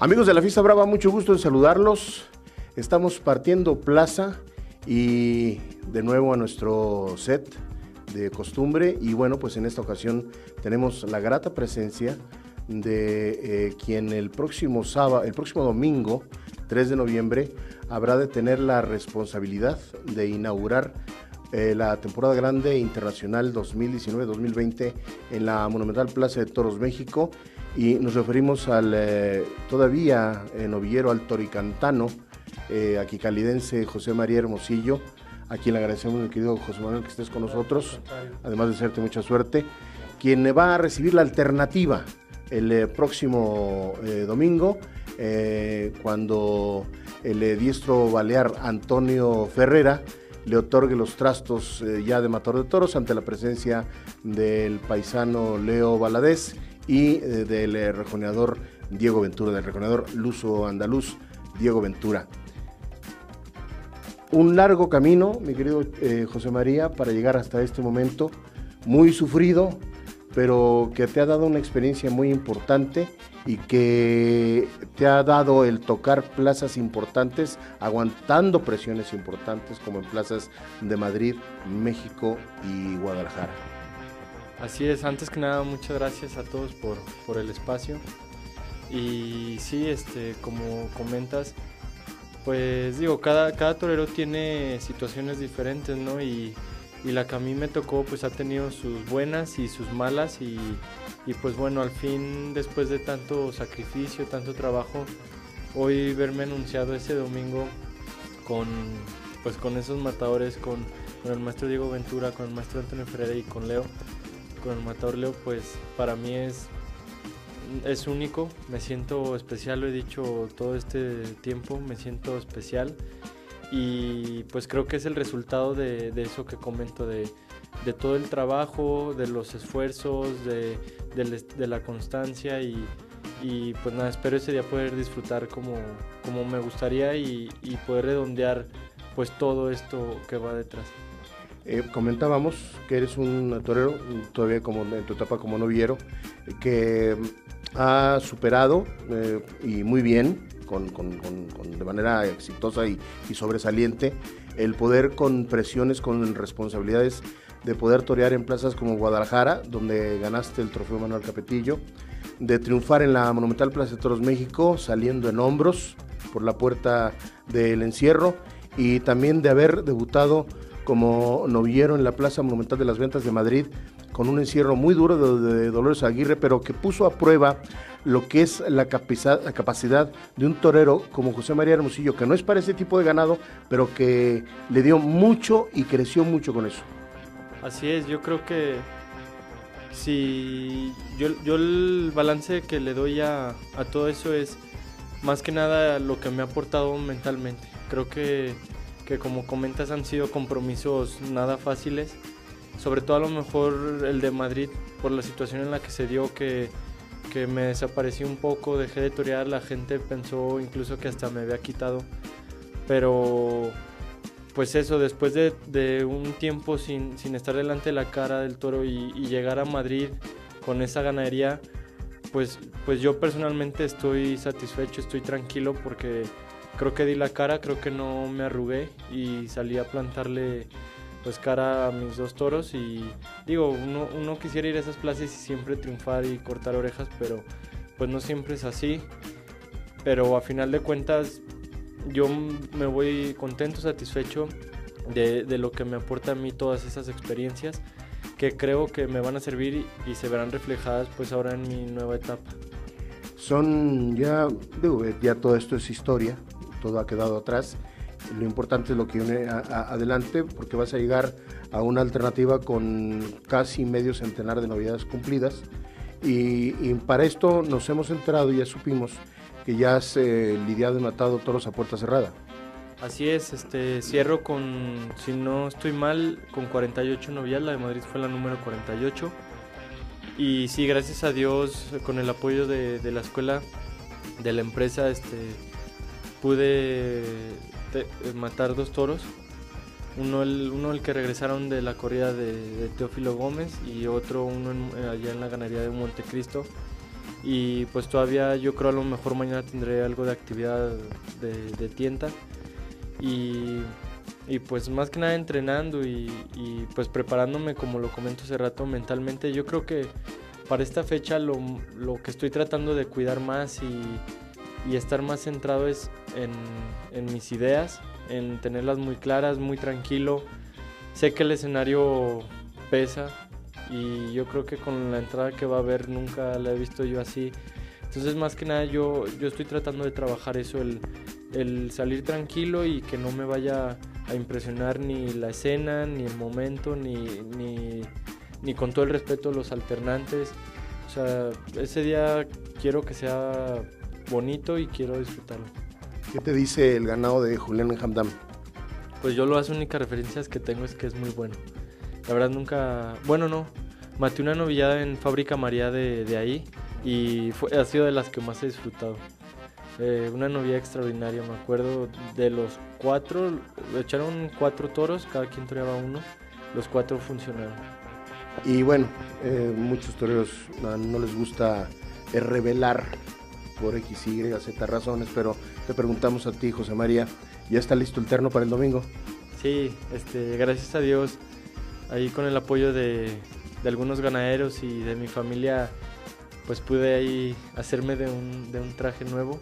Amigos de la Fiesta Brava, mucho gusto en saludarlos. Estamos partiendo plaza y de nuevo a nuestro set de costumbre y bueno, pues en esta ocasión tenemos la grata presencia de eh, quien el próximo sábado, el próximo domingo, 3 de noviembre, habrá de tener la responsabilidad de inaugurar eh, la temporada grande internacional 2019-2020 en la Monumental Plaza de Toros México. Y nos referimos al eh, todavía novillero al toricantano, eh, aquí calidense José María Hermosillo, a quien le agradecemos, mi querido José Manuel, que estés con nosotros, además de desearte mucha suerte, quien va a recibir la alternativa el eh, próximo eh, domingo, cuando el diestro balear Antonio Ferrera le otorgue los trastos ya de Mator de Toros ante la presencia del paisano Leo Valadez y del rejoneador Diego Ventura, del rejoneador luso andaluz Diego Ventura. Un largo camino, mi querido eh, José María, para llegar hasta este momento, muy sufrido, pero que te ha dado una experiencia muy importante y que te ha dado el tocar plazas importantes, aguantando presiones importantes como en plazas de Madrid, México y Guadalajara. Así es, antes que nada muchas gracias a todos por, por el espacio y sí, este, como comentas, pues digo, cada, cada torero tiene situaciones diferentes, ¿no? Y, la que a mí me tocó pues ha tenido sus buenas y sus malas y, pues bueno, al fin después de tanto sacrificio, tanto trabajo, hoy verme anunciado ese domingo con pues con esos matadores, con, con el maestro Diego Ventura, con el maestro Antonio Ferreira y con Leo, con el matador Leo, pues para mí es es único, me siento especial, lo he dicho todo este tiempo, me siento especial y pues creo que es el resultado de, eso que comento, de, todo el trabajo, de los esfuerzos, de, la constancia y, pues nada, espero ese día poder disfrutar como, como me gustaría y, poder redondear pues todo esto que va detrás. Eh, comentábamos que eres un torero, todavía como en tu etapa como noviero, que ha superado eh, y muy bien, con, de manera exitosa y, sobresaliente, el poder con presiones, con responsabilidades de poder torear en plazas como Guadalajara, donde ganaste el trofeo Manuel Capetillo, de triunfar en la Monumental Plaza de Toros México, saliendo en hombros por la puerta del encierro, y también de haber debutado como novillero en la Plaza Monumental de las Ventas de Madrid, con un encierro muy duro de, Dolores Aguirre, pero que puso a prueba lo que es la, capacidad de un torero como José María Hermosillo, que no es para ese tipo de ganado, pero que le dio mucho y creció mucho con eso. Así es, yo creo que si yo, yo el balance que le doy a, a todo eso es más que nada lo que me ha aportado mentalmente. Creo que, que como comentas han sido compromisos nada fáciles sobre todo a lo mejor el de Madrid por la situación en la que se dio que, que me desaparecí un poco, dejé de torear, la gente pensó incluso que hasta me había quitado, pero pues eso, después de, de un tiempo sin, sin, estar delante de la cara del toro y, llegar a Madrid con esa ganadería, pues, pues yo personalmente estoy satisfecho, estoy tranquilo porque creo que di la cara, creo que no me arrugué y salí a plantarle pues cara a mis dos toros y digo, uno, uno quisiera ir a esas plazas y siempre triunfar y cortar orejas, pero pues no siempre es así. Pero a final de cuentas yo me voy contento, satisfecho de, de, lo que me aporta a mí todas esas experiencias que creo que me van a servir y, se verán reflejadas pues ahora en mi nueva etapa. Son ya, digo, ya todo esto es historia, todo ha quedado atrás lo importante es lo que viene adelante porque vas a llegar a una alternativa con casi medio centenar de novedades cumplidas y, para esto nos hemos enterado y ya supimos que ya has lidiado y matado toros a puerta cerrada. Así es, este, cierro con, si no estoy mal, con 48 novias, la de Madrid fue la número 48. Y sí, gracias a Dios, con el apoyo de, de la escuela, de la empresa, este, pude eh, matar dos toros. Uno el, uno el que regresaron de la corrida de, Teófilo Gómez y otro uno allá en la ganadería de Montecristo. y pues todavía yo creo a lo mejor mañana tendré algo de actividad de, tienda y, pues más que nada entrenando y, pues preparándome como lo comento hace rato mentalmente yo creo que para esta fecha lo, que estoy tratando de cuidar más y, estar más centrado es en, en mis ideas en tenerlas muy claras muy tranquilo sé que el escenario pesa y yo creo que con la entrada que va a haber nunca la he visto yo así. Entonces más que nada yo, yo estoy tratando de trabajar eso, el, el salir tranquilo y que no me vaya a impresionar ni la escena, ni el momento, ni, ni, ni con todo el respeto los alternantes. O sea, ese día quiero que sea bonito y quiero disfrutarlo. ¿Qué te dice el ganado de Julián Hamdam? Pues yo las únicas referencias que tengo es que es muy bueno. La verdad nunca, bueno no, maté una novillada en Fábrica María de, ahí y fue, ha sido de las que más he disfrutado. Eh, una novia extraordinaria, me acuerdo de los cuatro, echaron cuatro toros, cada quien toreaba uno, los cuatro funcionaron. Y bueno, eh, muchos toreros no, les gusta eh, revelar por X, Y, Z razones, pero te preguntamos a ti, José María, ¿ya está listo el terno para el domingo? Sí, este, gracias a Dios ahí con el apoyo de, algunos ganaderos y de mi familia, pues pude ahí hacerme de un, de un traje nuevo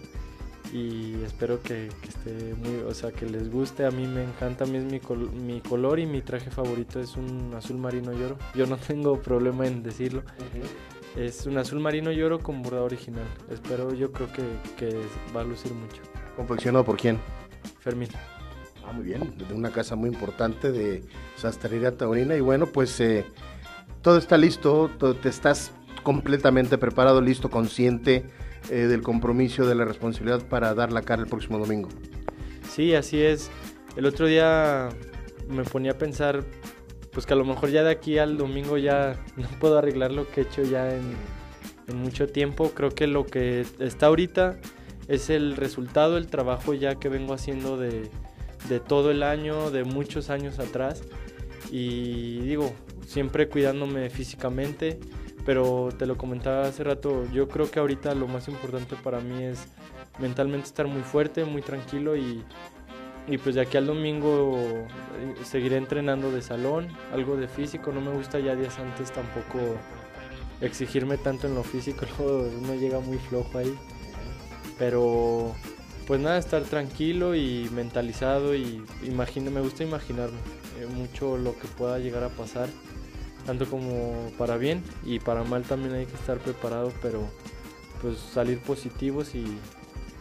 y espero que, esté muy, o sea, que les guste. A mí me encanta, a mí es mi, mi color y mi traje favorito es un azul marino lloro. Yo no tengo problema en decirlo. Es un azul marino lloro con bordado original. Espero, yo creo que, que va a lucir mucho. ¿Confeccionado por quién? Fermín. Ah, muy bien, de una casa muy importante de Sastrería Taurina. Y bueno, pues eh, todo está listo, te estás completamente preparado, listo, consciente eh, del compromiso, de la responsabilidad para dar la cara el próximo domingo. Sí, así es. El otro día me ponía a pensar, pues que a lo mejor ya de aquí al domingo ya no puedo arreglar lo que he hecho ya en, mucho tiempo. Creo que lo que está ahorita es el resultado, el trabajo ya que vengo haciendo de, de todo el año, de muchos años atrás. Y digo, siempre cuidándome físicamente, pero te lo comentaba hace rato, yo creo que ahorita lo más importante para mí es mentalmente estar muy fuerte, muy tranquilo y, y pues de aquí al domingo eh, seguiré entrenando de salón, algo de físico, no me gusta ya días antes tampoco exigirme tanto en lo físico, luego uno llega muy flojo ahí, pero pues nada, estar tranquilo y mentalizado y imagino, me gusta imaginarme eh, mucho lo que pueda llegar a pasar, tanto como para bien y para mal también hay que estar preparado, pero pues salir positivos y,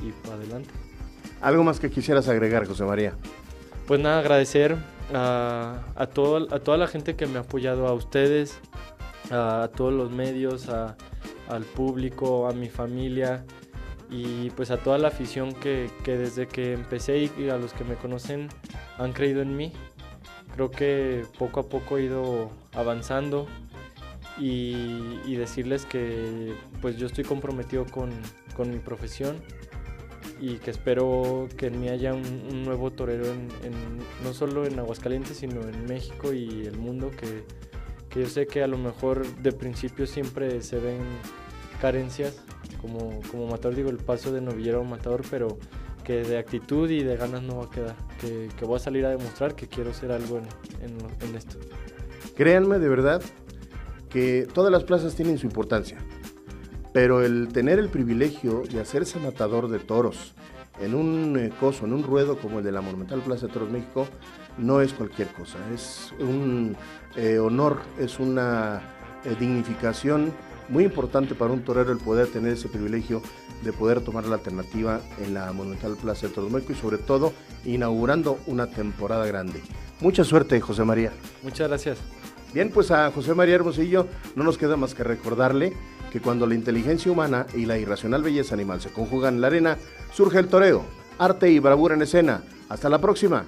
y para adelante. ¿Algo más que quisieras agregar, José María? Pues nada, agradecer a, a, a toda la gente que me ha apoyado, a ustedes, a, todos los medios, al público, a mi familia, y pues a toda la afición que, desde que empecé y a los que me conocen han creído en mí. Creo que poco a poco he ido avanzando y, decirles que pues yo estoy comprometido con, mi profesión y que espero que en mí haya un, nuevo torero en, no solo en Aguascalientes sino en México y el mundo que, que yo sé que a lo mejor de principio siempre se ven carencias como, como matador, digo, el paso de novillero a matador, pero que de actitud y de ganas no va a quedar, que, que voy a salir a demostrar que quiero ser algo en, en, esto. Créanme de verdad que todas las plazas tienen su importancia, pero el tener el privilegio de hacerse matador de toros en un eh, coso, en un ruedo como el de la Monumental Plaza de Toros México, no es cualquier cosa, es un eh, honor, es una eh, dignificación muy importante para un torero el poder tener ese privilegio de poder tomar la alternativa en la Monumental Plaza de México y sobre todo inaugurando una temporada grande. Mucha suerte, José María. Muchas gracias. Bien, pues a José María Hermosillo no nos queda más que recordarle que cuando la inteligencia humana y la irracional belleza animal se conjugan en la arena, surge el toreo, arte y bravura en escena. Hasta la próxima.